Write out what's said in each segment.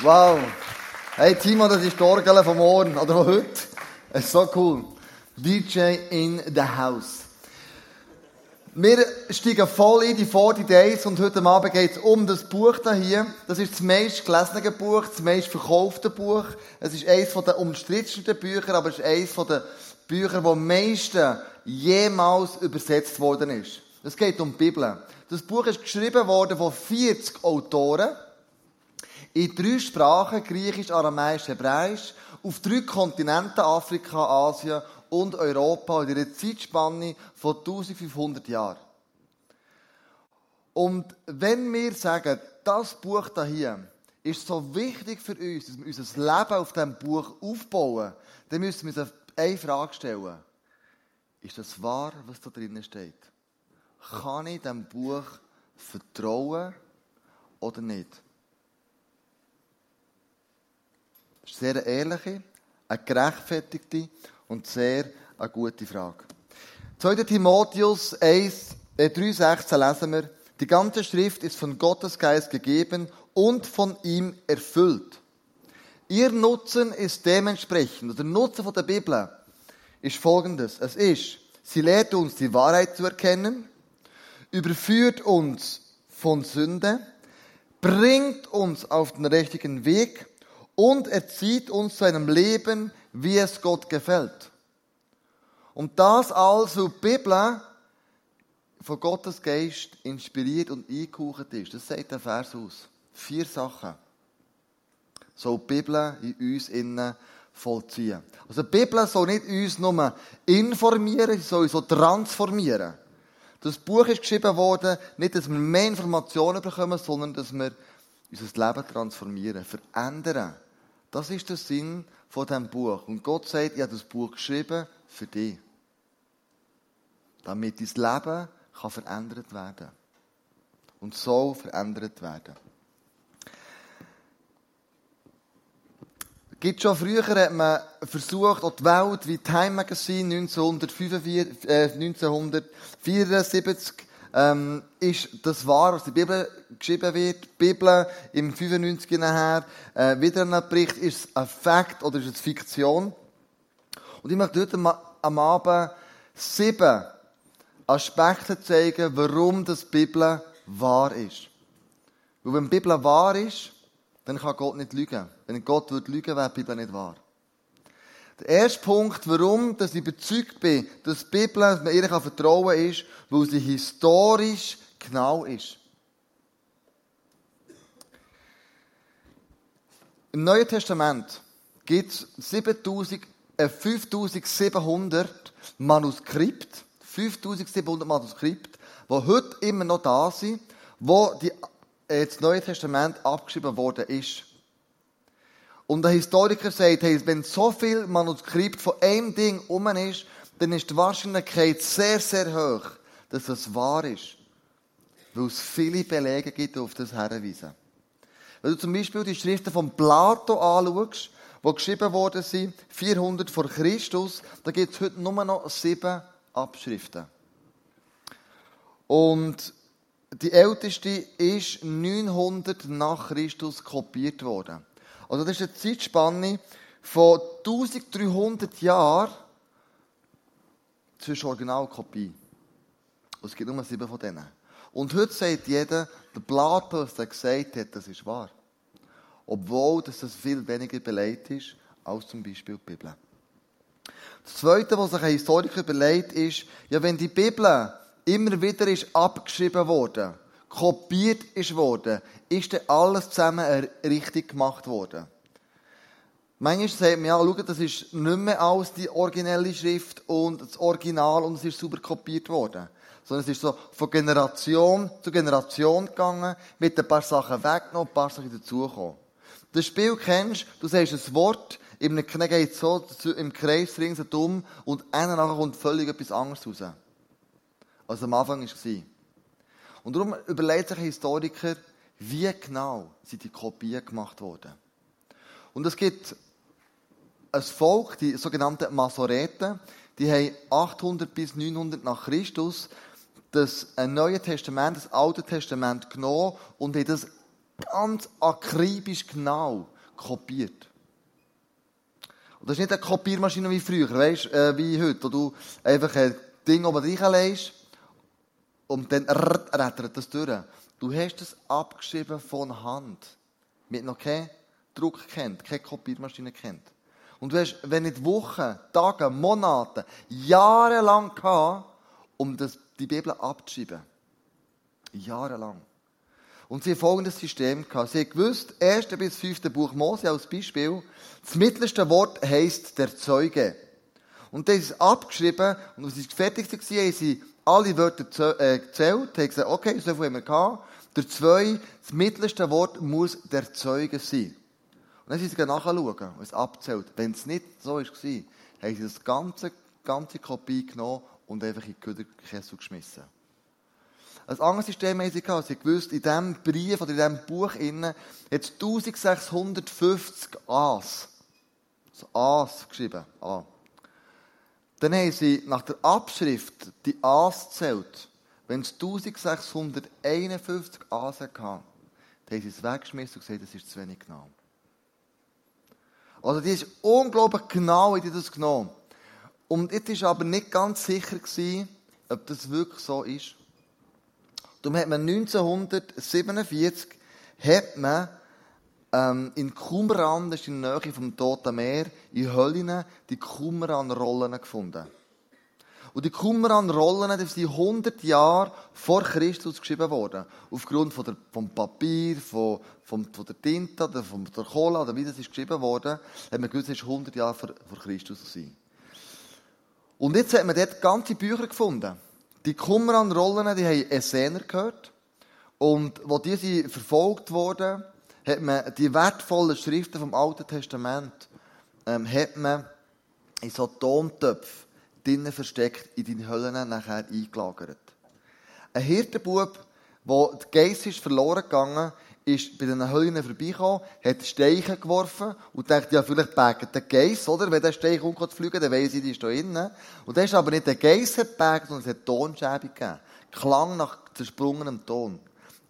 Wow. Hey Timo, das ist die Orgel von morgen oder von heute. Es ist so cool. DJ in the house. Wir steigen voll in die 40 Days und heute Abend geht es um das Buch hier. Das ist das meist gelesene Buch, das meist verkaufte Buch. Es ist eines der umstrittensten Bücher, aber es ist eines der Bücher, das am meisten jemals übersetzt worden ist. Es geht um die Bibel. Das Buch ist geschrieben worden von 40 Autoren in drei Sprachen, Griechisch, Aramäisch, Hebräisch, auf drei Kontinenten, Afrika, Asien und Europa, in einer Zeitspanne von 1500 Jahren. Und wenn wir sagen, das Buch hier ist so wichtig für uns, dass wir unser Leben auf diesem Buch aufbauen, dann müssen wir uns eine Frage stellen. Ist das wahr, was da drinnen steht? Kann ich diesem Buch vertrauen oder nicht? Ist eine sehr ehrliche, eine gerechtfertigte und sehr eine gute Frage. 2. Timotheus 1, äh, 3,16 lesen wir, die ganze Schrift ist von Gottes Geist gegeben und von ihm erfüllt. Ihr Nutzen ist dementsprechend, der Nutzen von der Bibel ist folgendes. Es ist, sie lehrt uns die Wahrheit zu erkennen, überführt uns von Sünde, bringt uns auf den richtigen Weg und erzieht uns zu einem Leben, wie es Gott gefällt. Und das also die Bibel von Gottes Geist inspiriert und eingehaucht ist. Das sagt der Vers aus. Vier Sachen. Soll die Bibel in uns innen vollziehen. Also die Bibel soll nicht uns nur informieren, sie soll uns so transformieren. Das Buch ist geschrieben worden, nicht, dass wir mehr Informationen bekommen, sondern dass wir unser Leben transformieren, verändern. Das ist der Sinn von diesem Buch. Und Gott sagt, ich habe das Buch geschrieben für dich. Damit dein Leben kann verändert werden. Und soll verändert werden. Gibt schon früher hat man versucht, auch die Welt wie Time Magazine 1945, äh, 1974 ähm, ist das wahr, was in der Bibel geschrieben wird. Die Bibel im 95 nachher, äh, wieder ein Bericht, ist es ein Fakt oder ist es Fiktion? Und ich möchte heute am Abend sieben Aspekte zeigen, warum das Bibel wahr ist. Weil wenn die Bibel wahr ist, dann kann Gott nicht lügen. Wenn Gott würde lügen, wäre die Bibel nicht wahr. Der erste Punkt, warum dass ich überzeugt bin, dass die Bibel, dass man ihr vertrauen kann, ist, weil sie historisch genau ist. Im Neuen Testament gibt es 5700 Manuskripte, 5700 Manuskripte, die heute immer noch da sind, wo die, äh, das Neue Testament abgeschrieben worden ist. Und der Historiker sagt, hey, wenn so viel Manuskript von einem Ding um ist, dann ist die Wahrscheinlichkeit sehr, sehr hoch, dass es wahr ist. Weil es viele Belege gibt, die auf das herweisen. Wenn du zum Beispiel die Schriften von Plato anschaust, die geschrieben worden sind, 400 vor Christus, da gibt es heute nur noch sieben Abschriften. Und die älteste ist 900 nach Christus kopiert worden. Also das ist eine Zeitspanne von 1300 Jahren zwischen Original und es gibt nur sieben von denen. Und heute sagt jeder, der Plato, was er gesagt hat, das ist wahr. Obwohl dass das viel weniger belegt ist, als zum Beispiel die Bibel. Das Zweite, was sich ein Historiker überlegt, ist, ja, wenn die Bibel immer wieder ist abgeschrieben worden, kopiert ist worden, ist dann alles zusammen richtig gemacht worden. Manchmal sagt man, ja, schau, das ist nicht mehr als die originelle Schrift und das Original und es ist super kopiert worden. Sondern es ist so von Generation zu Generation gegangen, mit ein paar Sachen weggenommen, ein paar Sachen dazugekommen. Das Spiel kennst du, sagst ein Wort, einem Knie geht so im Kreis ringsherum und einer nachher kommt völlig etwas anderes raus. Als am Anfang war. Und darum überlegt sich ein Historiker, wie genau sind die Kopien gemacht worden. Und es gibt ein Volk, die sogenannten Masoreten, die haben 800 bis 900 nach Christus das Neue Testament, das Alte Testament genommen und haben das ganz akribisch genau kopiert. Und das ist nicht eine Kopiermaschine wie früher, weißt, äh, wie heute, wo du einfach ein Ding oben reinlegst und dann rettert das durch. Du hast es abgeschrieben von Hand. Mit noch keinen Druck kennt, keine Kopiermaschine kennt. Und du hast, wenn nicht Wochen, Tage, Monate, Jahre lang gehabt, um das, die Bibel abzuschreiben. Jahrelang. Und sie haben folgendes System gehabt. Sie haben gewusst, erste bis fünfte Buch Mose als Beispiel, das mittlerste Wort heisst der Zeuge. Und das ist abgeschrieben, und als sie fertig waren, haben sie alle Wörter äh, gezählt, haben gesagt, okay, so viel haben wir gehabt. Der zwei, das mittlerste Wort muss der Zeuge sein. Und dann sind sie nachschauen und es abzählt. Wenn es nicht so war, haben sie das ganze, ganze Kopie genommen und einfach in den Köderkessel geschmissen. Ein anderes System haben sie gehabt. Sie gewusst, in diesem Brief oder in diesem Buch innen es 1650 A's. So A's geschrieben. A. Dann haben sie nach der Abschrift die A's gezählt. Wenn es 1651 A's hatte, dann haben sie es weggeschmissen und gesagt, das ist zu wenig genau. Also die ist unglaublich genau in das genommen. Und jetzt war aber nicht ganz sicher, gewesen, ob das wirklich so ist. Darum hat man 1947 hat man, ähm, in Qumran, das ist in der Nähe vom Toten Meer, in Höllen, die Qumran-Rollen gefunden. Und die Qumran-Rollen, die sind 100 Jahre vor Christus geschrieben worden. Aufgrund von der, vom Papier, von, von, von der Tinte, oder von der Cola, oder wie das ist geschrieben worden, hat man gewusst, es ist 100 Jahre vor, vor Christus gewesen. Und jetzt hat man dort ganze Bücher gefunden. Die Qumran-Rollen, die haben Essener gehört. Und wo diese verfolgt wurden, hat man die wertvollen Schriften vom Alten Testament, ähm, hat man in so Tontöpfe drinnen versteckt, in die Höllen nachher eingelagert. Ein Hirtenbub, wo der Geist ist verloren gegangen, ist bei den Höllen vorbeigekommen, hat Steiche geworfen und dachte, ja, vielleicht pägt der Geist, oder? Wenn der Steich umkommt fliegen, dann weiss ich, die ist da innen. Und das ist aber nicht der Geist geprägt, sondern es hat Tonschäbe gegeben. Klang nach zersprungenem Ton.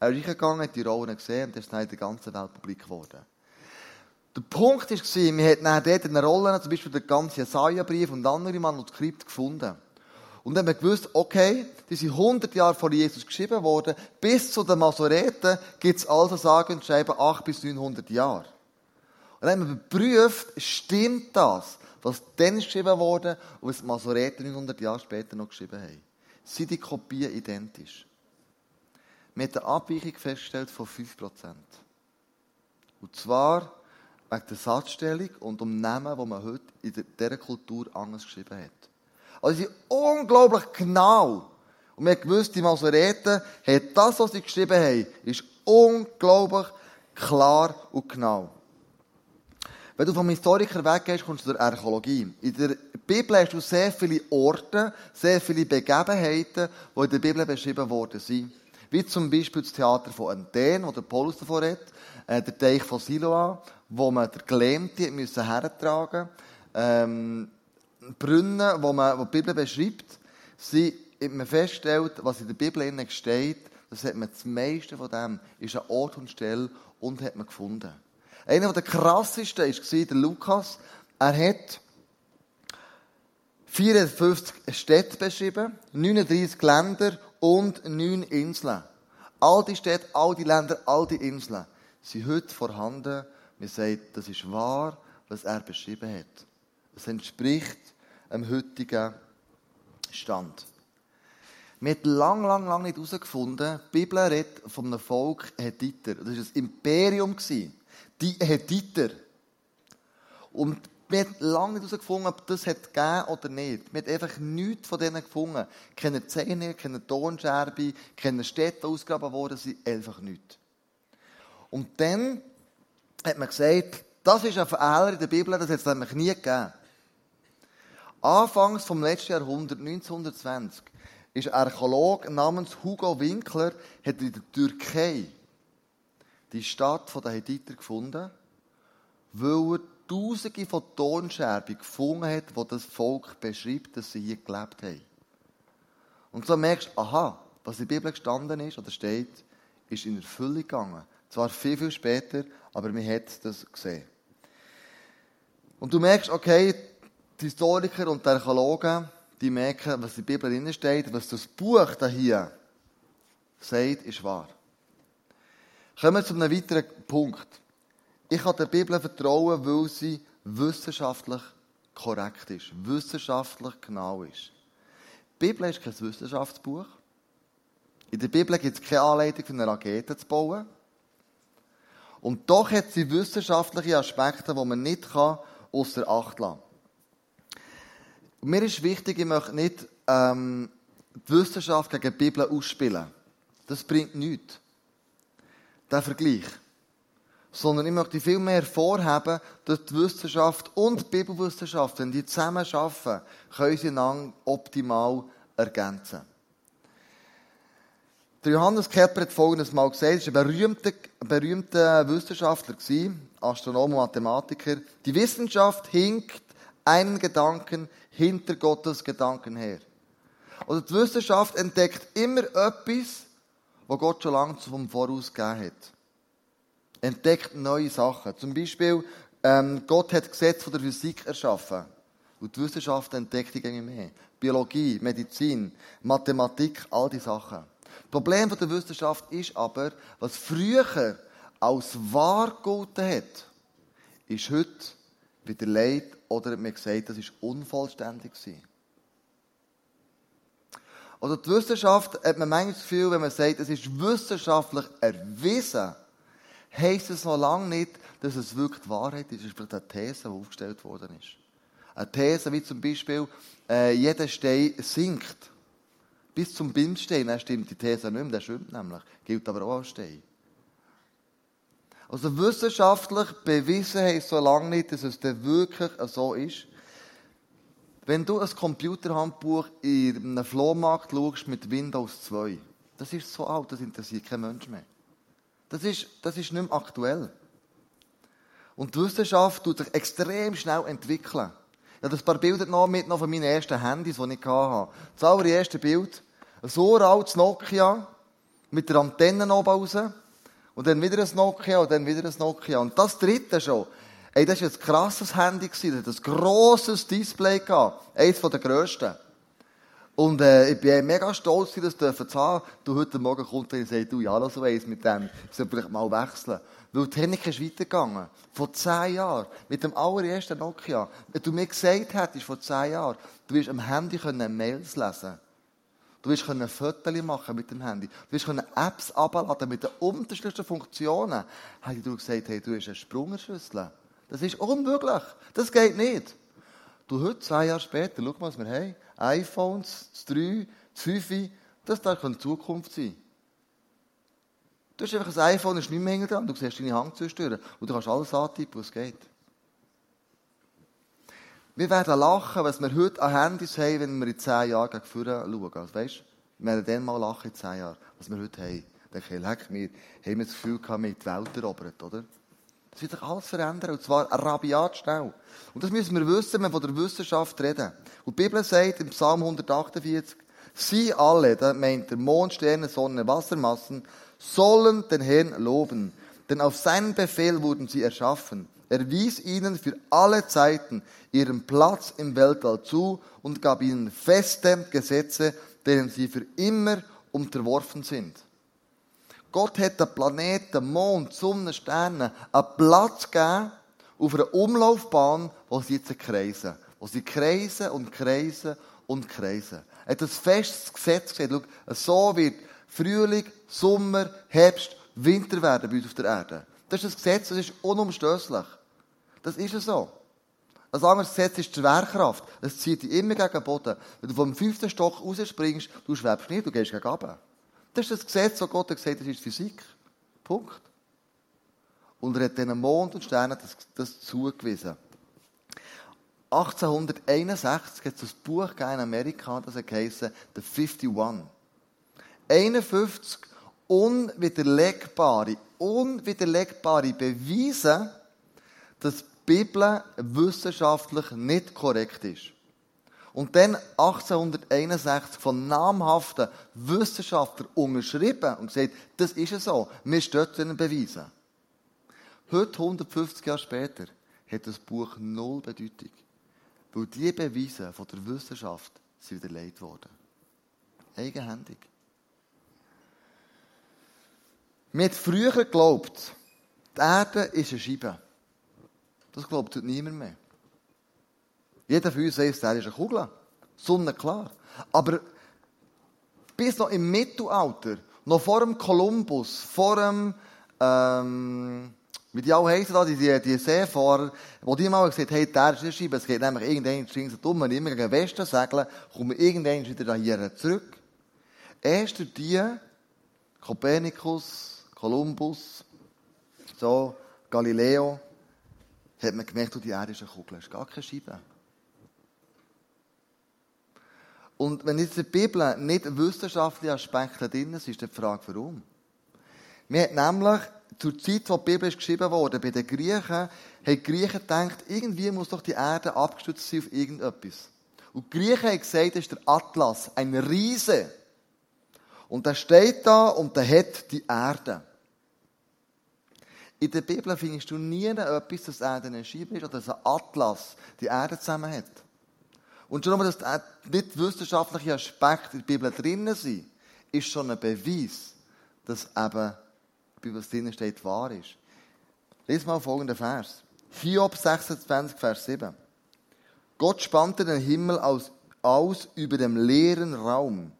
Er ist reingegangen, hat die Rollen gesehen und das ist dann in der ganzen Welt publik geworden. Der Punkt war, wir hatten dann dort in den Rollen zum Beispiel den ganzen Jesaja-Brief und andere Manuskripte gefunden. Und dann haben wir gewusst, okay, die sind 100 Jahre vor Jesus geschrieben worden, bis zu den Masoreten gibt es also sagen und schreiben 8 bis 900 Jahre. Und dann haben wir überprüft, stimmt das, was dann geschrieben wurde und was die Masoreten 900 Jahre später noch geschrieben haben. Sind die Kopien identisch? Wir haben eine Abweichung festgestellt von 5%. Und zwar wegen der Satzstellung und um Namen, die man heute in dieser Kultur anders geschrieben hat. Also sie sind unglaublich genau. Und wir gewusst, die Masoreten haben das, was sie geschrieben haben, ist unglaublich klar und genau. Wenn du vom Historiker weggehst, kommst du zur Archäologie. In der Bibel hast du sehr viele Orte, sehr viele Begebenheiten, die in der Bibel beschrieben worden sind. Wie zum Beispiel das Theater von Athen, wo der Paulus davon redet, äh, der Teich von Siloa, wo man der Gelähmte müssen hertragen ähm, Brunnen, wo man, wo die Bibel beschreibt, sind, man feststellt, was in der Bibel steht, das hat man das meiste von dem, ist an Ort und Stelle und hat man gefunden. Einer der krassesten war der Lukas. Er hat 54 Städte beschrieben, 39 Länder und 9 Inseln. All die Städte, all die Länder, all die Inseln sind heute vorhanden. Wir sagen, das ist wahr, was er beschrieben hat. Es entspricht dem heutigen Stand. Wir haben lang, lang, lang nicht herausgefunden, die Bibel redet von einem Volk Hethiter. Das war ein Imperium. Die Hethiter. Und wir haben lange nicht herausgefunden, ob das hat gegeben oder nicht. Wir haben einfach nichts von denen gefunden. Keine Zähne, keine Tonscherbe, keine Städte ausgegraben worden, sind einfach nichts. Und dann hat man gesagt, das ist ein Fehler in der Bibel, das hat es nämlich nie gegeben. Anfangs vom letzten Jahrhundert, 1920, ist ein Archäolog namens Hugo Winkler hat in der Türkei die Stadt der Hethiter gefunden, weil er Tausende von Tonscherben gefunden hat, wo das Volk beschreibt, dass sie hier gelebt haben. Und so merkst du, aha, was in der Bibel gestanden ist oder steht, ist in Erfüllung gegangen. Zwar viel, viel später, aber man hat das gesehen. Und du merkst, okay, die Historiker und die Archäologen, die merken, was in der Bibel drin steht, was das Buch da hier sagt, ist wahr. Kommen wir zu einem weiteren Punkt. Ich kann der Bibel vertrauen, weil sie wissenschaftlich korrekt ist, wissenschaftlich genau ist. Die Bibel ist kein Wissenschaftsbuch. In der Bibel gibt es keine Anleitung für eine Rakete zu bauen. Und doch hat sie wissenschaftliche Aspekte, die man nicht außer Acht lassen kann. Mir ist wichtig, ich möchte nicht ähm, die Wissenschaft gegen die Bibel ausspielen. Das bringt nichts. Der Vergleich. Sondern ich möchte viel mehr hervorheben, dass die Wissenschaft und die Bibelwissenschaft, wenn die zusammen arbeiten, können sie einander optimal ergänzen. Der Johannes Kepler hat folgendes mal gesagt, er war ein berühmter, berühmter Wissenschaftler, Astronom und Mathematiker. Die Wissenschaft hinkt einen Gedanken hinter Gottes Gedanken her. Also die Wissenschaft entdeckt immer etwas, was Gott schon lange vom Voraus gegeben hat. Entdeckt neue Sachen. Zum Beispiel, ähm, Gott hat Gesetze von der Physik erschaffen. Und die Wissenschaft entdeckt die Dinge mehr. Biologie, Medizin, Mathematik, all die Sachen. Das Problem der Wissenschaft ist aber, was früher als wahr gegolten hat, ist heute wieder leid oder man gesagt, das ist unvollständig. Oder die Wissenschaft hat man manchmal das Gefühl, wenn man sagt, es ist wissenschaftlich erwiesen, heisst es noch lange nicht, dass es wirklich die Wahrheit ist. Es ist vielleicht eine These, die aufgestellt worden ist. Eine These wie zum Beispiel, äh, jeder Stein sinkt. Bis zum Bindstein, dann stimmt die These nicht mehr, der schwimmt nämlich. Gilt aber auch als Stein. Also wissenschaftlich bewiesen heisst so lange nicht, dass es dann wirklich so ist. Wenn du ein Computerhandbuch in einem Flohmarkt schaust mit Windows 2, das ist so alt, das interessiert kein Mensch mehr. Das ist, das ist nicht mehr aktuell. Und die Wissenschaft tut sich extrem schnell entwickeln. Ich habe ein paar Bilder noch mit noch von meinen ersten Handys, die ich hatte. Das allererste Bild, ein so altes Nokia, mit der Antenne oben raus, und dann wieder ein Nokia, und dann wieder ein Nokia. Und das dritte schon, Ey, das war ein krasses Handy, das hat ein grosses Display. Eines der grössten. Und äh, ich bin mega stolz, das dürfen zu haben. Du, heute Morgen kommt und sagt, du, ja, so eins mit dem. Ich soll vielleicht mal wechseln. Weil die Technik ist weitergegangen. Vor zehn Jahren. Mit dem allerersten Nokia. Wenn du mir gesagt hättest, vor zehn Jahren, du wirst am Handy können Mails lesen Du wirst können Fotos machen mit dem Handy. Du wirst können Apps abladen mit den unterschiedlichsten Funktionen. Hätte du gesagt, hey, du hast eine Sprungerschüssel. Das ist unmöglich. Das geht nicht. Du heute, zwei Jahre später, schau mal, was wir haben. iPhones, das 3, das 5, das darf in Zukunft sein. Du hast einfach ein iPhone, ist nicht mehr dran, du siehst deine Hand zerstören und du kannst alles antippen, was geht. Wir werden lachen, was wir heute an Handys haben, wenn wir in zehn Jahren gegen vorne schauen. Also, weißt, wir werden dann mal lachen in zehn Jahren, was wir heute haben. Dann leck, wir haben das Gefühl wir haben die Welt erobert, oder? Das wird sich alles verändern, und zwar rabiat schnell. Und das müssen wir wissen, wenn wir von der Wissenschaft reden. Und die Bibel sagt im Psalm 148, Sie alle, da meint der Mond, Sterne, Sonne, Wassermassen, sollen den Herrn loben. Denn auf seinen Befehl wurden sie erschaffen. Er wies ihnen für alle Zeiten ihren Platz im Weltall zu und gab ihnen feste Gesetze, denen sie für immer unterworfen sind. Gott hat den Planeten, Mond, Sonne, Sterne einen Platz gegeben auf einer Umlaufbahn, wo sie jetzt kreisen. Wo sie kreisen und kreisen und kreisen. Er hat ein festes Gesetz gesagt. Schau, so wird Frühling, Sommer, Herbst, Winter werden bei uns auf der Erde. Das ist ein Gesetz, das ist unumstößlich. Das ist so. Ein anderes Gesetz ist die Schwerkraft. Es zieht dich immer gegen den Boden. Wenn du vom fünften Stock rausspringst, du schwebst nicht, du gehst gegen oben. Das ist das Gesetz, das Gott hat gesagt, das ist Physik. Punkt. Und er hat diesen Mond und Sternen das, das zugewiesen. 1861 hat es ein Buch in Amerika, das heisst The 51. 51 unwiderlegbare, unwiderlegbare Beweise, dass die Bibel wissenschaftlich nicht korrekt ist. Und dann 1861 von namhaften Wissenschaftlern unterschrieben und gesagt, das ist es so, wir stehen beweisen. Heute, 150 Jahre später, hat das Buch null Bedeutung. Weil die Beweise von der Wissenschaft sind widerlegt worden. Eigenhändig. Man hat früher geglaubt, die Erde ist eine Scheibe. Das glaubt heute niemand mehr. Jeder von uns sagt, der ist eine Kugel. Sonnenklar. Aber bis noch im Mittelalter, noch vor dem Kolumbus, vor dem, ähm, wie die alle heissen die, die, Seefahrer, wo die mal gesagt haben, hey, der ist eine Scheibe, es geht nämlich irgendwann string um, wenn immer gegen Westen segeln, kommen wir irgendwann wieder hier zurück. Erst durch die, Kopernikus, Kolumbus, so, Galileo, hat man gemerkt, die Erde ist eine Kugel, es ist gar keine Scheibe. Und wenn jetzt in der Bibel nicht wissenschaftliche Aspekte drin sind, ist die Frage, warum? Wir haben nämlich zur Zeit, wo die Bibel geschrieben wurde, bei den Griechen, haben die Griechen gedacht, irgendwie muss doch die Erde abgestützt sein auf irgendetwas. Und die Griechen haben gesagt, das ist der Atlas, ein Riese. Und der steht da und der hat die Erde. In der Bibel findest du nie etwas, dass die Erde eine Scheibe ist oder dass ein Atlas die Erde zusammen hat. Und schon nur, dass nicht wissenschaftliche Aspekte in der Bibel drinnen sind, ist schon ein Beweis, dass eben, wie was drinnen steht, wahr ist. Lies mal folgenden Vers. Hiob 26, Vers 7. Gott spannte den Himmel aus, aus über dem leeren Raum.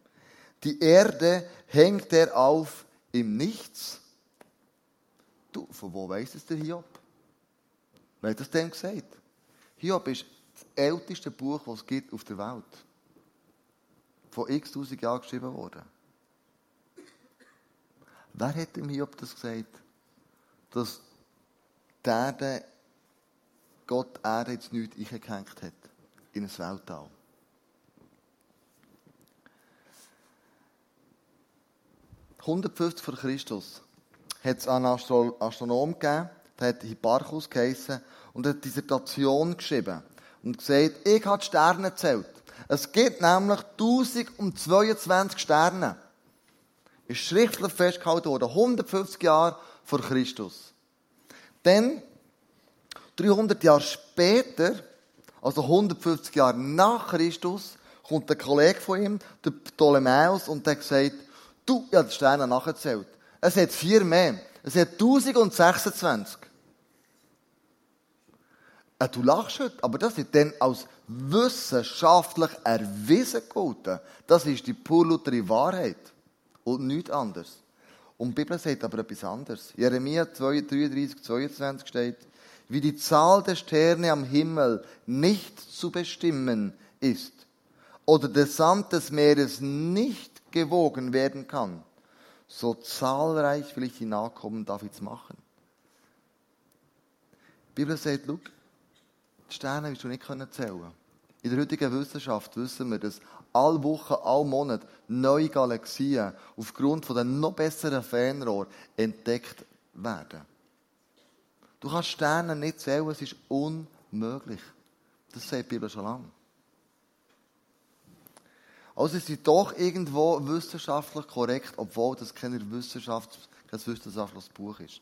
Die Erde hängt er auf im Nichts. Du, von wo weiss es der Hiob? Wer hat das denn gesagt? Hiob ist das älteste Buch, das es gibt auf der Welt. Von x tausend Jahren geschrieben worden. Wer hat ihm Hiob das gesagt? Dass die Erde, Gott Erde jetzt nichts eingehängt hat. In ein Weltall. ...150 vor Christus hat es einen Astronom gegeben, der hat Hipparchus geheissen und hat eine Dissertation geschrieben und gesagt, ich habe die Sterne gezählt. Es gibt nämlich 1022 Sterne. Ist schriftlich festgehalten worden, 150 Jahre vor Christus. Dann, 300 Jahre später, also 150 Jahre nach Christus, kommt ein Kollege von ihm, der Ptolemäus, und der sagt, du, ich habe die Sterne nachgezählt. Es hat vier mehr. Es hat 1026. Ja, du lachst heute, aber das ist dann als wissenschaftlich erwiesen gelten. Das ist die pure Wahrheit. Und nichts anderes. Und die Bibel sagt aber etwas anderes. Jeremia 33, 22 steht, wie die Zahl der Sterne am Himmel nicht zu bestimmen ist oder der Sand des Meeres nicht gewogen werden kann, so zahlreich will ich die Nachkommen Davids machen. Die Bibel sagt, schau, die Sterne wirst du nicht zählen können. In der heutigen Wissenschaft wissen wir, dass alle Wochen, alle Monate neue Galaxien aufgrund von den noch besseren Fernrohr entdeckt werden. Du kannst Sterne nicht zählen, es ist unmöglich. Das sagt die Bibel schon lange. Also ist doch irgendwo wissenschaftlich korrekt, obwohl das kein, Wissenschaft, kein wissenschaftliches Buch ist.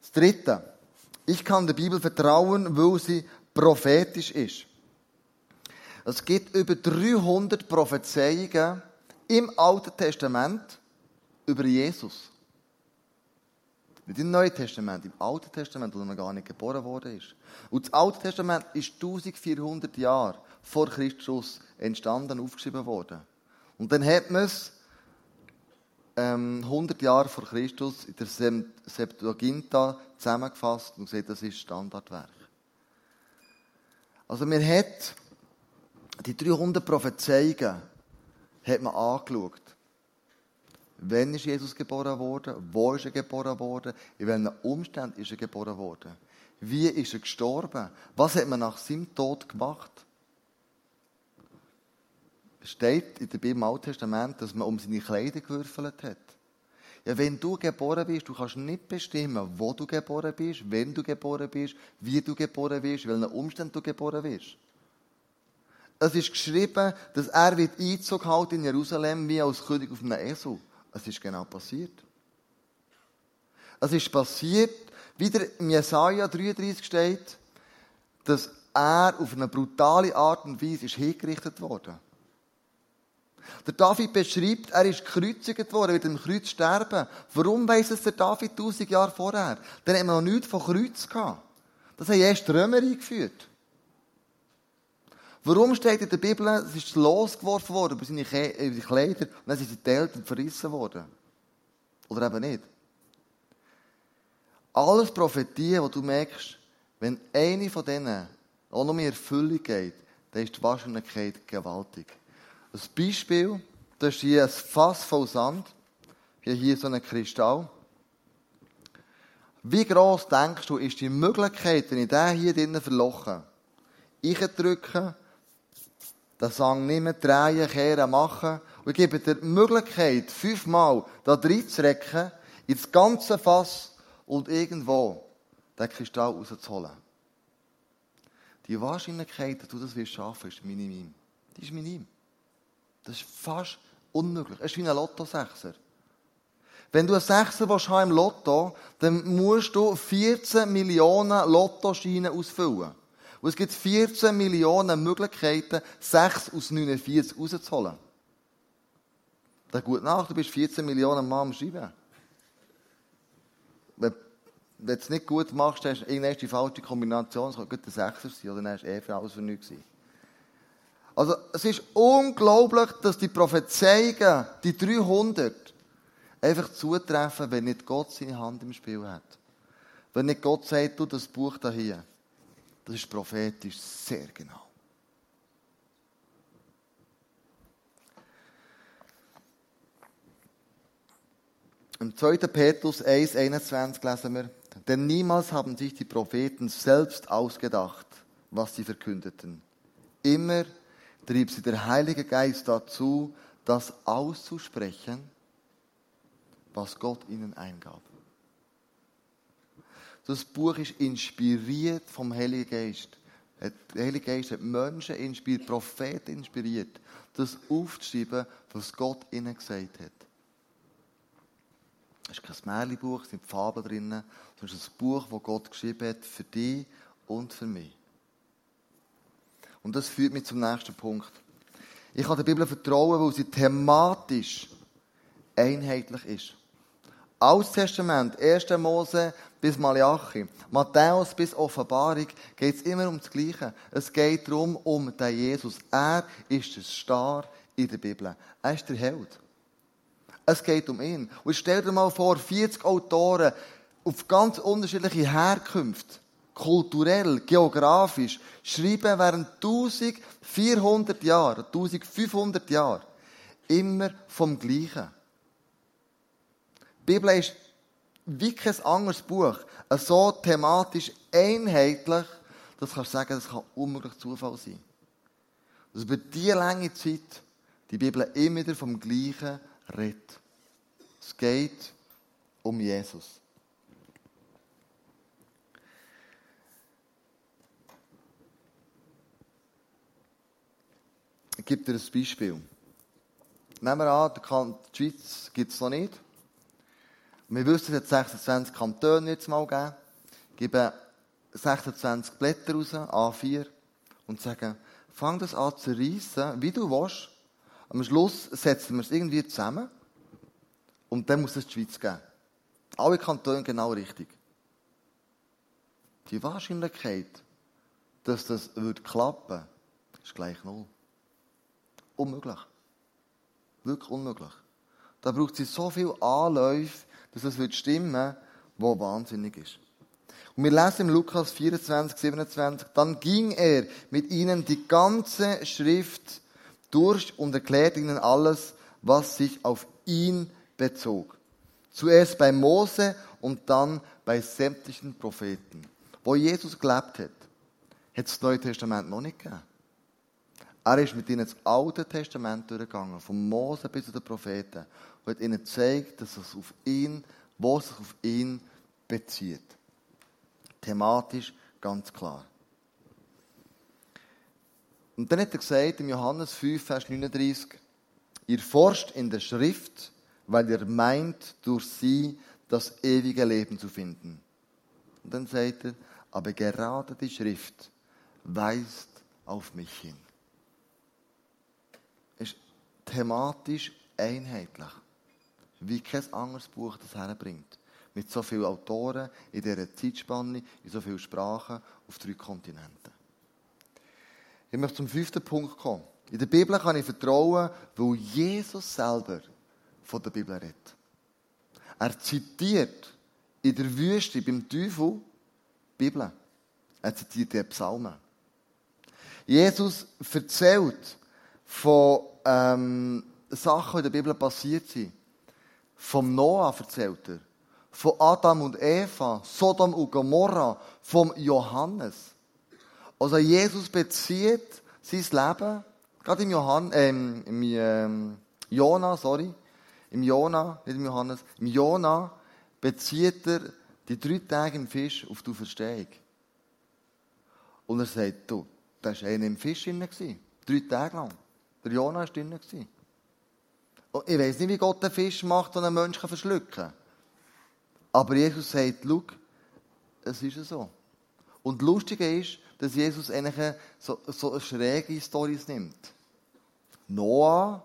Das Dritte. Ich kann der Bibel vertrauen, weil sie prophetisch ist. Es gibt über 300 Prophezeiungen im Alten Testament über Jesus. Nicht im Neuen Testament, im Alten Testament, wo er noch gar nicht geboren worden ist. Und das Alte Testament ist 1400 Jahre vor Christus entstanden, aufgeschrieben worden. Und dann hat man es ähm, 100 Jahre vor Christus in der Septuaginta zusammengefasst und gesagt, das ist Standardwerk. Also man hat die 300 Prophezeiungen hat man angeschaut. Wann ist Jesus geboren worden? Wo ist er geboren worden? In welchen Umständen ist er geboren worden? Wie ist er gestorben? Was hat man nach seinem Tod gemacht? Es steht in der Bibel im Alten Testament, dass man um seine Kleider gewürfelt hat. Ja, wenn du geboren bist, du kannst nicht bestimmen, wo du geboren bist, wenn du geboren bist, wie du geboren bist, welchen Umständen du geboren bist. Es ist geschrieben, dass er wird Einzug halten in Jerusalem wie als König auf einem Esel. Es ist genau passiert. Es ist passiert, wie der im Jesaja 33 steht, dass er auf eine brutale Art und Weise ist hingerichtet worden. Der David beschreibt, er ist gekreuzigt worden, wird am Kreuz sterben. Warum weiss es der David tausend Jahre vorher? Dann haben wir noch nichts von Kreuz gehabt. Das haben erst die Römer eingeführt. Warum steht in der Bibel, es ist losgeworfen worden über seine Kleider und dann sind sie geteilt und verrissen worden? Oder eben nicht? Alles Prophetien, wo du merkst, wenn eine von denen auch noch mehr Erfüllung geht, dann ist die Wahrscheinlichkeit gewaltig. Ein Beispiel, das ist hier ein Fass voll Sand. Hier, hier so ein Kristall. Wie gross denkst du, ist die Möglichkeit, wenn ich den hier drinnen verloche, ich drücke, den Sand nehmen, drehen, kehren, machen und ich gebe dir die Möglichkeit, fünfmal da reinzurecken, ins ganze Fass und irgendwo den Kristall rauszuholen. Die Wahrscheinlichkeit, dass du das wirst schaffen, ist minim. Die ist minim. Das ist fast unmöglich. Es ist wie ein Lotto-Sechser. Wenn du einen Sechser willst im Lotto, dann musst du 14 Millionen Lottoscheine ausfüllen. Und es gibt 14 Millionen Möglichkeiten, 6 aus 49 rauszuholen. Dann gut nach, du bist 14 Millionen Mal am Schreiben. Wenn, wenn du es nicht gut machst, hast du irgendwann die falsche Kombination, es könnte ein Sechser sein, oder dann hast du eh für alles für nichts gewesen. Also, es ist unglaublich, dass die Prophezeiungen, die 300, einfach zutreffen, wenn nicht Gott seine Hand im Spiel hat. Wenn nicht Gott sagt, du, das Buch da hier, das ist prophetisch sehr genau. Im 2. Petrus 1, 21 lesen wir, denn niemals haben sich die Propheten selbst ausgedacht, was sie verkündeten. Immer trieb sie der Heilige Geist dazu, das auszusprechen, was Gott ihnen eingab. Das Buch ist inspiriert vom Heiligen Geist. Der Heilige Geist hat Menschen inspiriert, Propheten inspiriert, das aufzuschreiben, was Gott ihnen gesagt hat. Es ist kein Märchenbuch, es sind Fabeln drin, sondern es ist ein Buch, das Gott geschrieben hat für dich und für mich. Und das führt mich zum nächsten Punkt. Ich kann der Bibel vertrauen, weil sie thematisch einheitlich ist. Altes Testament, 1. Mose bis Malachi, Matthäus bis Offenbarung, geht es immer um das Gleiche. Es geht darum, um den Jesus. Er ist der Star in der Bibel. Er ist der Held. Es geht um ihn. Und stell dir mal vor, 40 Autoren auf ganz unterschiedliche Herkünfte kulturell, geografisch, schreiben während 1400 Jahren, 1500 Jahren immer vom Gleichen. Die Bibel ist wie kein anderes Buch, so thematisch einheitlich, dass du sagen, das kann unmöglich Zufall sein. Dass über diese lange Zeit die Bibel immer wieder vom Gleichen redet. Es geht um Jesus. Ich gebe dir ein Beispiel. Nehmen wir an, die Schweiz gibt es noch nicht. Wir wissen, es hat 26 Kantone jetzt mal gegeben. Geben 26 Blätter raus, A4, und sagen, fang das an zu reissen, wie du willst. Am Schluss setzen wir es irgendwie zusammen. Und dann muss es die Schweiz geben. Alle Kantone genau richtig. Die Wahrscheinlichkeit, dass das wird klappen, ist gleich null. Unmöglich. Wirklich unmöglich. Da braucht sie so viel Anläufe, dass es wird stimmen, wo wahnsinnig ist. Und wir lesen im Lukas 24, 27, dann ging er mit ihnen die ganze Schrift durch und erklärte ihnen alles, was sich auf ihn bezog. Zuerst bei Mose und dann bei sämtlichen Propheten. Wo Jesus gelebt hat, hat das Neue Testament noch nicht gegeben. Er ist mit ihnen das Alte Testament durchgegangen, von Mose bis zu den Propheten, und hat ihnen gezeigt, dass es auf ihn, wo es sich auf ihn bezieht. Thematisch ganz klar. Und dann hat er gesagt, im Johannes 5, Vers 39, ihr forscht in der Schrift, weil ihr meint, durch sie das ewige Leben zu finden. Und dann sagt er, aber gerade die Schrift weist auf mich hin. Thematisch einheitlich. Wie kein anderes Buch das herbringt. Mit so vielen Autoren in dieser Zeitspanne, in so vielen Sprachen auf drei Kontinenten. Ich möchte zum fünften Punkt kommen. In der Bibel kann ich vertrauen, weil Jesus selber von der Bibel redet. Er zitiert in der Wüste beim Teufel die Bibel. Er zitiert die Psalmen. Jesus erzählt von ähm, Sachen, in der Bibel passiert sind. Vom Noah erzählt er. Von Adam und Eva, Sodom und Gomorra, vom Johannes. Also Jesus bezieht sein Leben, gerade im Johann, ähm, im ähm, Jona, sorry, im Jona, nicht im Johannes, im Jona bezieht er die drei Tage im Fisch auf die Verstehung. Und er sagt, du, da war einer im Fisch drin. Drei Tage lang. Der Jona war drin. Und ich weiß nicht, wie Gott einen Fisch macht, den ein Mensch verschlucken kann. Aber Jesus sagt, schau, es ist so. Und das Lustige ist, dass Jesus eigentlich so, so eine schräge Story nimmt. Noah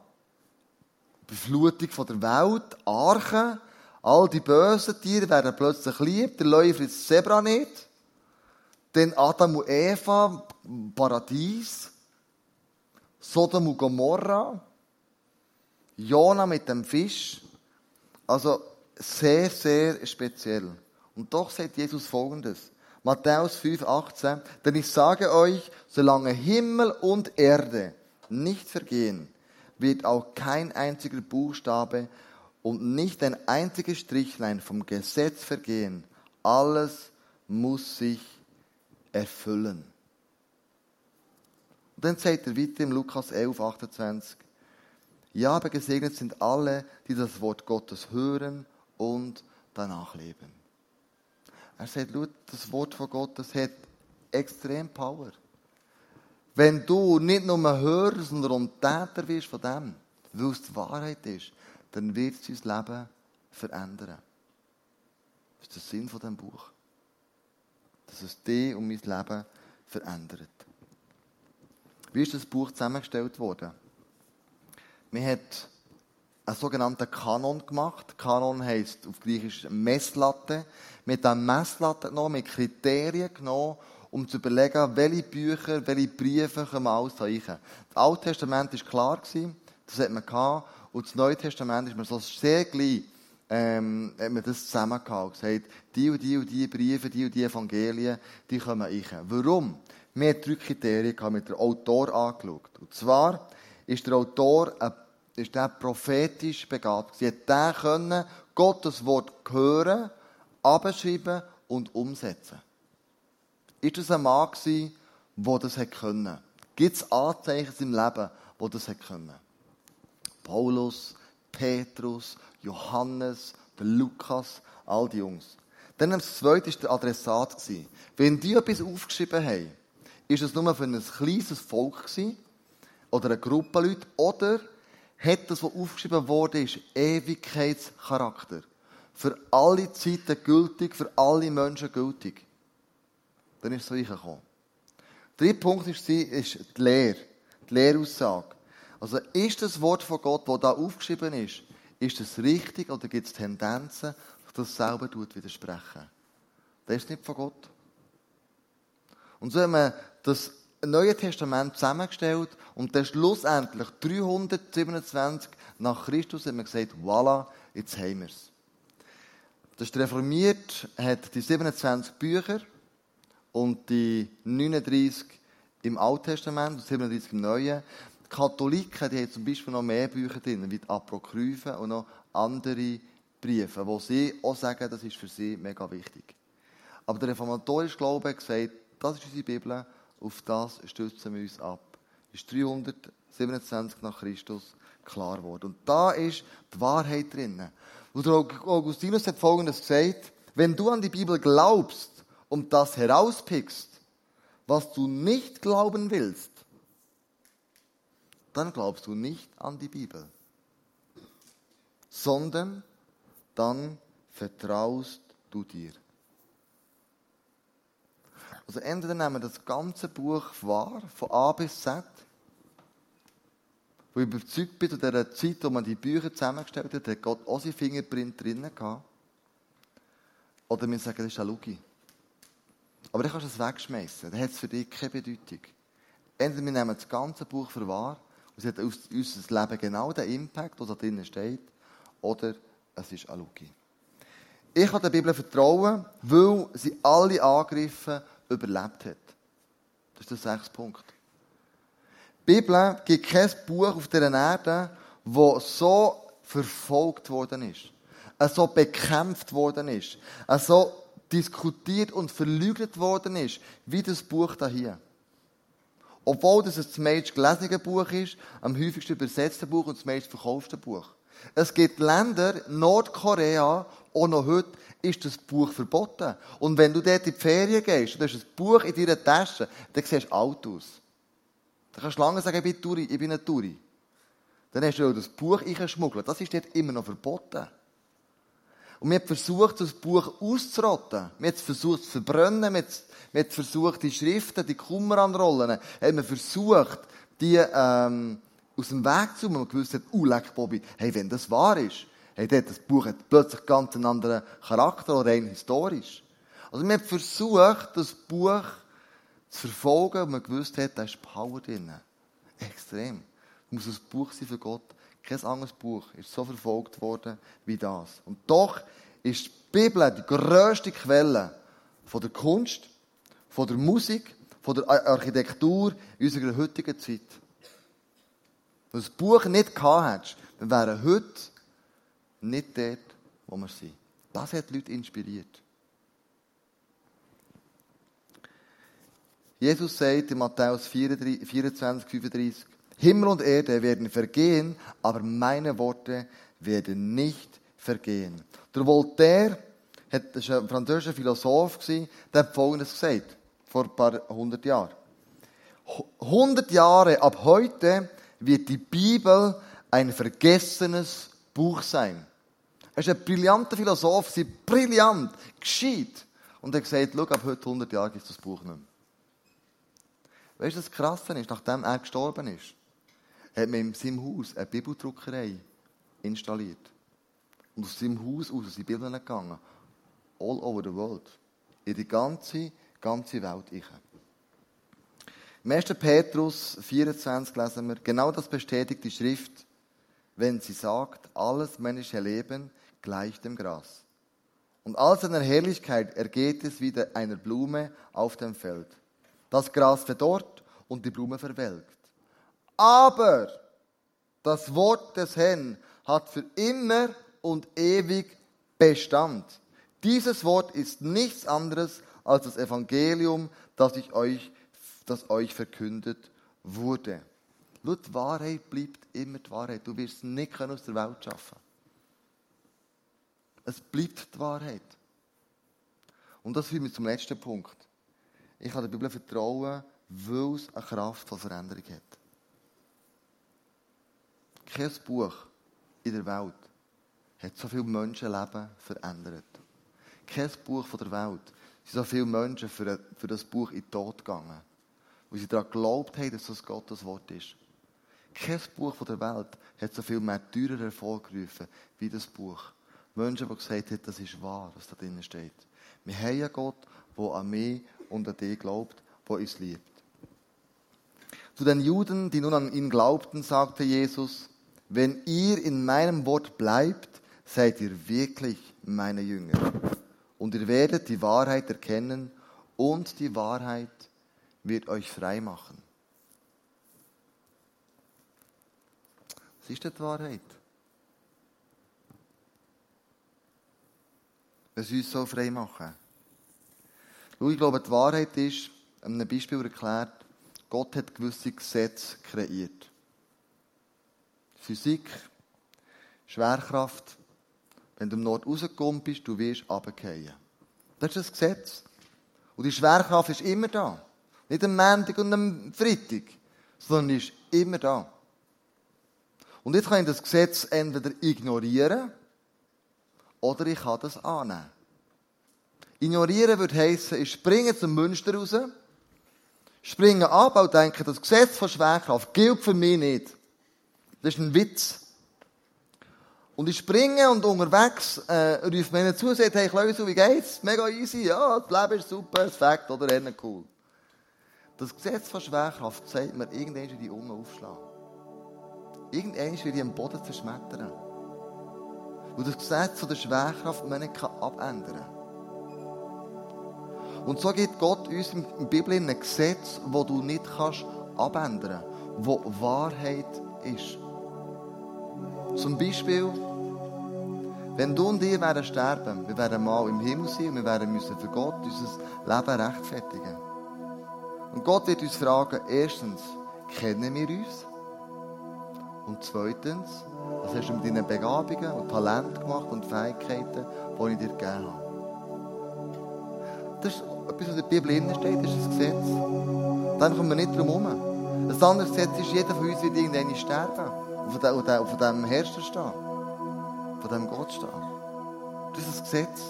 Beflutung von der Welt, Arche, all die bösen Tiere werden plötzlich lieb, der frisst das Zebra nicht. Dann Adam und Eva, Paradies. Sodom und Gomorra. Jona mit dem Fisch. Also sehr, sehr speziell. Und doch sagt Jesus Folgendes. Matthäus 5, 18. Denn ich sage euch, solange Himmel und Erde nicht vergehen, wird auch kein einziger Buchstabe und nicht ein einziges Strichlein vom Gesetz vergehen. Alles muss sich erfüllen. Dann sagt er weiter im Lukas 11, 28. Ja, aber gesegnet sind alle, die das Wort Gottes hören und danach leben. Er sagt, das Wort von Gott, das hat extrem Power. Wenn du nicht nur Hörer, sondern Täter wirst von dem, weil es die Wahrheit ist, dann wird es dein Leben verändern. Das ist der Sinn von diesem Buch. Dass es dich und mein Leben verändert. Wie ist das Buch zusammengestellt worden? Man hat einen sogenannten Kanon gemacht. Kanon heisst auf Griechisch Messlatte. Mit einer Messlatte genommen, mit Kriterien genommen um zu überlegen, welche Bücher, welche Briefe können wir rein. Das Alte Testament war klar, das hat man gehabt, und das Neue Testament ist man so sehr gleich, ähm, hat man das zusammengehalten und gesagt, die und die und die Briefe, die und die Evangelien, die kommen rein. Warum? Wir haben drei Kriterien mit dem Autor angeschaut. Und zwar ist der Autor ein, ist der prophetisch begabt. Sie hat können Gottes Wort hören, abschreiben und umsetzen. Ist das ein Mann gewesen, der das können? Gibt es Anzeichen seinem Leben, wo das können? Paulus, Petrus, Johannes, der Lukas, all die Jungs. Dann das zweite war der Adressat. Wenn die etwas aufgeschrieben haben, ist es nur für ein kleines Volk gewesen, oder eine Gruppe Leute, oder hat das, was aufgeschrieben wurde, ist Ewigkeitscharakter. Für alle Zeiten gültig, für alle Menschen gültig. Dann ist es reingekommen. Der dritte Punkt ist, die Lehre, die Lehraussage. Also ist das Wort von Gott, das da aufgeschrieben ist, ist das richtig oder gibt es Tendenzen, dass das selber widersprechen? Das ist nicht von Gott. Und so haben wir das Neue Testament zusammengestellt und dann schlussendlich 327 nach Christus haben wir gesagt, voilà, jetzt haben wir es. Das ist reformiert, hat die 27 Bücher, und die 39 im Alten Testament und 37 im Neuen. Die Katholiken, die haben zum Beispiel noch mehr Bücher drin, wie die Apokryphen und noch andere Briefe, wo sie auch sagen, das ist für sie mega wichtig. Aber der reformatorische Glaube hat gesagt, das ist unsere Bibel, auf das stützen wir uns ab. Ist 327 nach Christus klar geworden. Und da ist die Wahrheit drin. Und Augustinus hat Folgendes gesagt, wenn du an die Bibel glaubst, und das herauspickst, was du nicht glauben willst, dann glaubst du nicht an die Bibel, sondern dann vertraust du dir. Also entweder nehmen wir das ganze Buch wahr, von A bis Z, wo ich überzeugt bin, zu dieser Zeit, wo man die Bücher zusammengestellt hat, hat Gott auch seinen Fingerprint drinnen gehabt. Oder wir sagen, das ist eine Lüge. Aber dann kannst du es wegschmeißen. Dann hat es für dich keine Bedeutung. Entweder wir nehmen das ganze Buch für wahr und es hat aus unser Leben genau den Impact, der da drinnen steht, oder es ist eine Lüge. Ich kann der Bibel vertrauen, weil sie alle Angriffe überlebt hat. Das ist der sechste Punkt. Die Bibel gibt kein Buch auf dieser Erde, das so verfolgt worden ist, so bekämpft worden ist, so diskutiert und verleugnet worden ist, wie das Buch da hier. Obwohl das das meist gelesene Buch ist, am häufigsten übersetzte Buch und das meist verkaufte Buch. Es gibt Länder, Nordkorea, auch noch heute, ist das Buch verboten. Und wenn du dort in die Ferien gehst und hast ein Buch in deiner Tasche, dann siehst du alt aus. Dann kannst du lange sagen, ich bin, Turi, ich bin ein Turi. Dann hast du auch das Buch eingeschmuggelt. Das ist dort immer noch verboten. Und wir haben versucht, das Buch auszurotten. Wir haben versucht, zu verbrennen. Wir haben versucht, die Schriften, die Kummeranrollen, haben wir versucht, die ähm, aus dem Weg zu machen. Und gewusst hat, uh, leck, Bobby, hey, wenn das wahr ist, hey, das Buch hat plötzlich ganz einen anderen Charakter, rein historisch. Also wir haben versucht, das Buch zu verfolgen, und man gewusst hat, da ist Power drin. Extrem. Es muss ein Buch sein für Gott. Kein anderes Buch ist so verfolgt worden wie das. Und doch ist die Bibel die grösste Quelle von der Kunst, von der Musik, von der Architektur in unserer heutigen Zeit. Wenn du das Buch nicht gehabt hättest, dann wären heute nicht dort, wo wir sind. Das hat die Leute inspiriert. Jesus sagt in Matthäus 24, 35, Himmel und Erde werden vergehen, aber meine Worte werden nicht vergehen. Der Voltaire, das war ein französischer Philosoph, der hat Folgendes gesagt, vor ein paar hundert Jahren. Hundert Jahre ab heute wird die Bibel ein vergessenes Buch sein. Er ist ein brillanter Philosoph, sie brillant, gescheit. Und er gesagt, schau, ab heute 100 Jahre gibt es das Buch nicht mehr. Weißt du, was krass ist? Nachdem er gestorben ist, hat man in seinem Haus eine Bibeldruckerei installiert. Und aus seinem Haus aus sind Bibeln gegangen. All over the world. In die ganze, ganze Welt. Ich. Im 1. Petrus 24 lesen wir, genau das bestätigt die Schrift, wenn sie sagt, alles menschliche Leben gleich dem Gras. Und all seiner Herrlichkeit ergeht es wie einer Blume auf dem Feld. Das Gras verdorrt und die Blume verwelkt. Aber das Wort des Herrn hat für immer und ewig Bestand. Dieses Wort ist nichts anderes als das Evangelium, das, ich euch, das euch verkündet wurde. Schau, die Wahrheit bleibt immer die Wahrheit. Du wirst es nicht aus der Welt schaffen. Es bleibt die Wahrheit. Und das führt mich zum letzten Punkt. Ich kann der Bibel vertrauen, weil es eine Kraft von Veränderung hat. Kein Buch in der Welt hat so viele Menschenleben verändert. Kein Buch von der Welt sind so viele Menschen für das Buch in den Tod gegangen. Weil sie daran geglaubt haben, dass das Gottes Wort ist. Kein Buch der Welt hat so viel Märtyrer hervorgerufen wie das Buch. Menschen, die gesagt haben, das ist wahr, was da drinnen steht. Wir haben einen Gott, der an mich und an dich glaubt, der uns liebt. Zu den Juden, die nun an ihn glaubten, sagte Jesus, wenn ihr in meinem Wort bleibt, seid ihr wirklich meine Jünger. Und ihr werdet die Wahrheit erkennen und die Wahrheit wird euch frei machen. Was ist die Wahrheit? Was uns so frei machen. Schau, ich glaube, die Wahrheit ist, an einem Beispiel erklärt, Gott hat gewisse Gesetze kreiert. Physik, Schwerkraft. Wenn du im Nord rausgekommen bist, du wirst runterfallen. Das ist das Gesetz. Und die Schwerkraft ist immer da. Nicht am Montag und am Freitag, sondern ist immer da. Und jetzt kann ich das Gesetz entweder ignorieren oder ich kann das annehmen. Ignorieren würde heissen, ich springe zum Münster raus, springe ab und denke, das Gesetz von Schwerkraft gilt für mich nicht. Das ist ein Witz. Und ich springe und unterwegs äh, ruft mir zu und sagt, hey Klausel, wie geht's? Mega easy, ja, das Leben ist super, das Fakt, oder? Eher cool. Das Gesetz von Schwerkraft sagt mir, irgendwann wird die Unge aufschlagen. Irgendwann wird die am Boden zerschmettern. Und das Gesetz von der Schwerkraft man nicht abändern kann. Und so gibt Gott uns in der Bibel ein Gesetz, das du nicht kannst abändern kannst, wo Wahrheit ist. Zum Beispiel, wenn du und ich werden sterben, wir werden mal im Himmel sein und wir werden müssen für Gott unser Leben rechtfertigen. Und Gott wird uns fragen, erstens, kennen wir uns? Und zweitens, was hast du mit deinen Begabungen und Talenten gemacht und Fähigkeiten, die ich dir gegeben habe? Das ist etwas, was in der Bibel steht, das ist ein Gesetz. Dann kommen wir nicht drum herum. Ein anderes Gesetz ist, jeder von uns wird irgendwann sterben. Und von diesem Herrscher stehen. Von diesem Gott stehen. Das ist ein Gesetz.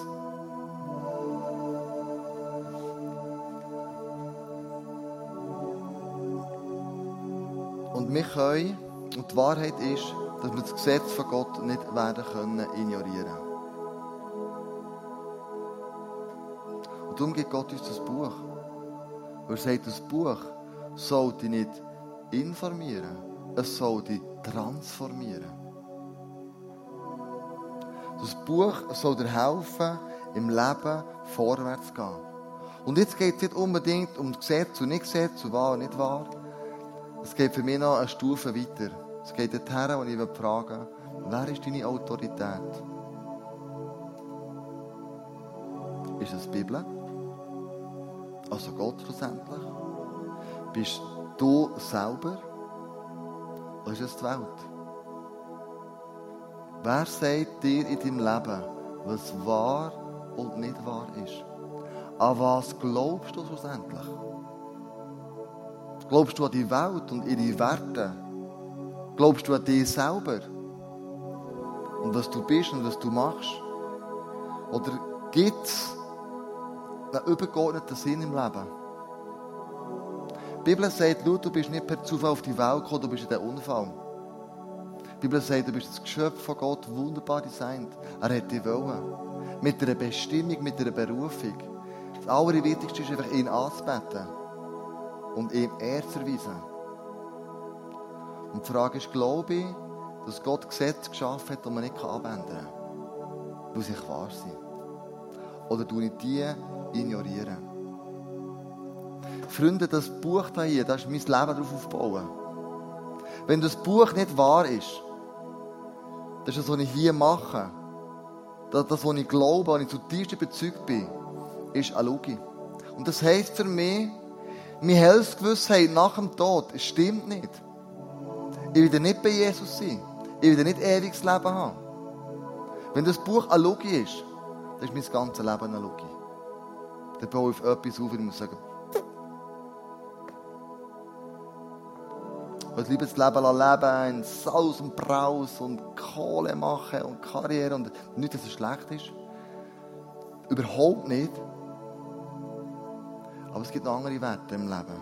Wir können, und die Wahrheit ist, dass wir das Gesetz von Gott nicht werden können ignorieren. Und darum gibt Gott uns das Buch. er sagt, das Buch soll dich nicht informieren, es soll dich transformieren. Das Buch soll dir helfen, im Leben vorwärts zu gehen. Und jetzt geht es nicht unbedingt um Gesetz und nicht Gesetz und wahr und nicht wahr. Es geht für mich noch eine Stufe weiter. Es geht dorthin, wo ich frage, wer ist deine Autorität? Ist es die Bibel? Also Gott schlussendlich? Bist du selber? Oder ist es die Welt? Wer sagt dir in deinem Leben, was wahr und nicht wahr ist? An was glaubst du schlussendlich? Glaubst du an die Welt und ihre Werte? Glaubst du an dich selber? Und was du bist und was du machst? Oder gibt es einen übergeordneten Sinn im Leben? Die Bibel sagt, du bist nicht per Zufall auf die Welt gekommen, du bist in der Unfall. Die Bibel sagt, du bist das Geschöpf von Gott, wunderbar designt. Er hat dich wollen. Mit einer Bestimmung, mit einer Berufung. Das Allerwichtigste ist einfach, ihn anzubeten und ihm Ehre zu erweisen. Und die Frage ist, glaube ich, dass Gott Gesetze geschaffen hat, die man nicht abändern kann, weil sie wahr sind? Oder tue ich die ignorieren? Freunde, das Buch hier, da ist mein Leben darauf aufbauen. Wenn das Buch nicht wahr ist, das ist das, was ich hier mache, das, was ich glaube, was ich zutiefst überzeugt bin, ist eine Lüge. Und das heisst für mich, meine Heilsgewissheit nach dem Tod, stimmt nicht. Ich werde nicht bei Jesus sein. Ich werde nicht ewiges Leben haben. Wenn das Buch eine Logik ist, dann ist mein ganzes Leben eine Logik. Dann baue ich auf etwas auf und muss sagen, ich liebe das Leben leben, in Saus und Braus und Kohle machen und Karriere und nicht, dass es schlecht ist. Überhaupt nicht. Aber es gibt noch andere Werte im Leben,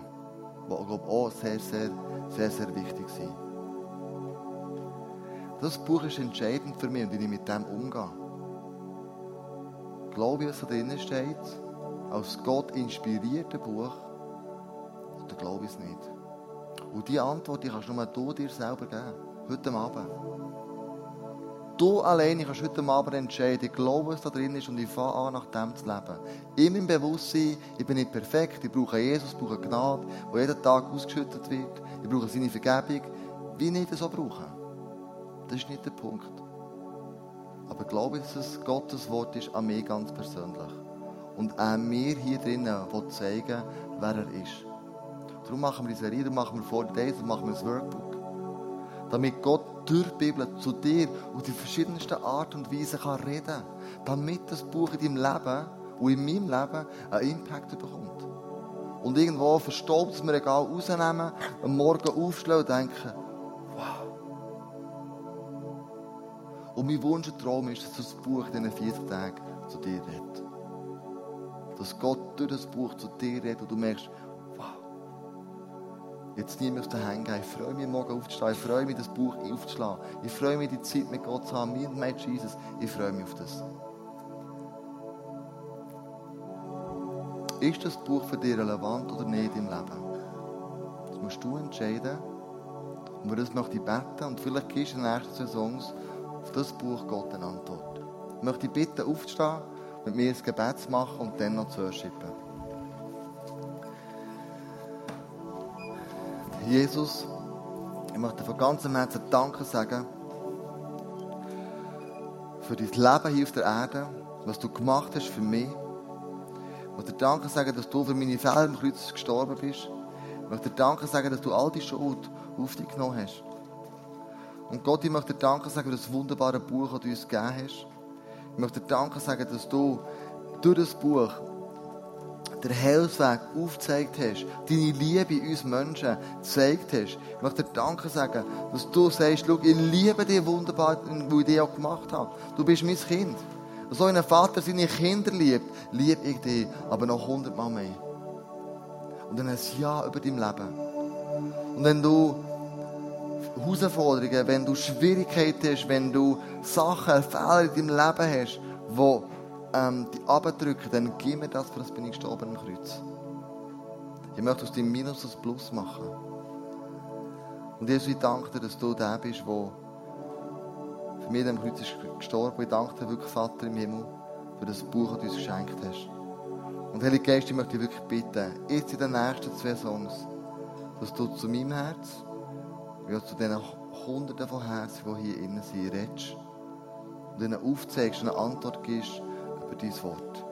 die ich glaube, auch sehr, sehr, sehr, sehr wichtig sind. Das Buch ist entscheidend für mich und wie ich mit dem umgehe. Glaube ich, was da drin steht, als Gott inspirierte Buch, oder glaube ich es nicht? Und diese Antwort die kannst nur du dir selber geben. Heute Abend. Du alleine kannst heute Abend entscheiden, ich glaube, was da drin ist und ich fange an, nach dem zu leben. In meinem Bewusstsein, ich bin nicht perfekt, ich brauche Jesus, ich brauche Gnade, die jeden Tag ausgeschüttet wird. Ich brauche seine Vergebung, wie ich das so brauche. Das ist nicht der Punkt. Aber ich glaube, dass es Gottes Wort ist an mich ganz persönlich. Und auch mir hier drinnen will zeigen, wer er ist. Darum machen wir die Serie, machen wir vor Days, darum machen wir das Workbook. Damit Gott durch die Bibel zu dir auf die verschiedensten Art und Weise kann reden Damit das Buch in deinem Leben und in meinem Leben einen Impact bekommt. Und irgendwo verstaubtes mir egal rausnehmen, am Morgen aufstellen und denken, wow, Und mein Wunsch und Traum ist, dass das Buch in diesen 40 Tagen zu dir redet. Dass Gott durch das Buch zu dir redet und du merkst, jetzt nie mehr aus den Hängen gehen. Ich freue mich, morgen aufzustehen. Ich freue mich, das Buch aufzuschlagen. Ich freue mich, die Zeit mit Gott zu haben. Mir und mein Jesus. Ich freue mich auf das. Ist das Buch für dich relevant oder nicht im Leben? Das musst du entscheiden. Und wir das möchte ich beten und vielleicht gibst du in den nächsten Saisons auf das Buch Gott eine Antwort. Ich möchte dich bitten, aufzustehen, mit mir ein Gebet zu machen und dann noch zu worshipen. Jesus, ich möchte von ganzem Herzen Danke sagen für dein Leben hier auf der Erde, was du gemacht hast für mich. Ich möchte dir Danke sagen, dass du für meine Fehler im Kreuz gestorben bist. Ich möchte dir Danke sagen, dass du all die Schuld auf dich genommen hast. Und Gott, ich möchte dir Danke sagen für das wunderbare Buch, das du uns gegeben hast. Ich möchte dir Danke sagen, dass du durch das Buch den Heilsweg aufgezeigt hast, deine Liebe uns Menschen gezeigt hast. Ich möchte dir Danke sagen, dass du sagst, schau, ich liebe dich wunderbar, weil ich dich auch gemacht habe. Du bist mein Kind. So ein Vater seine Kinder liebt, liebe ich dich, aber noch hundertmal mehr. Und dann ein Ja über dein Leben. Und wenn du Herausforderungen, wenn du Schwierigkeiten hast, wenn du Sachen, Fehler in deinem Leben hast, die ähm, dich abdrücken, dann gib mir das, für das bin ich gestorben am Kreuz. Ich möchte aus dem Minus ein Plus machen. Und Jesus, ich danke dir, dass du der bist, der für mich am Kreuz ist gestorben. Ich danke dir wirklich, Vater im Himmel, für das Buch, das du uns geschenkt hast. Und Heilige Geist, ich möchte dich wirklich bitten, jetzt in den nächsten zwei Songs, dass du zu meinem Herz, wie auch zu den Hunderten von Herzen, die hier innen sind, redest und ihnen aufzeigst und eine Antwort gibst über dein Wort.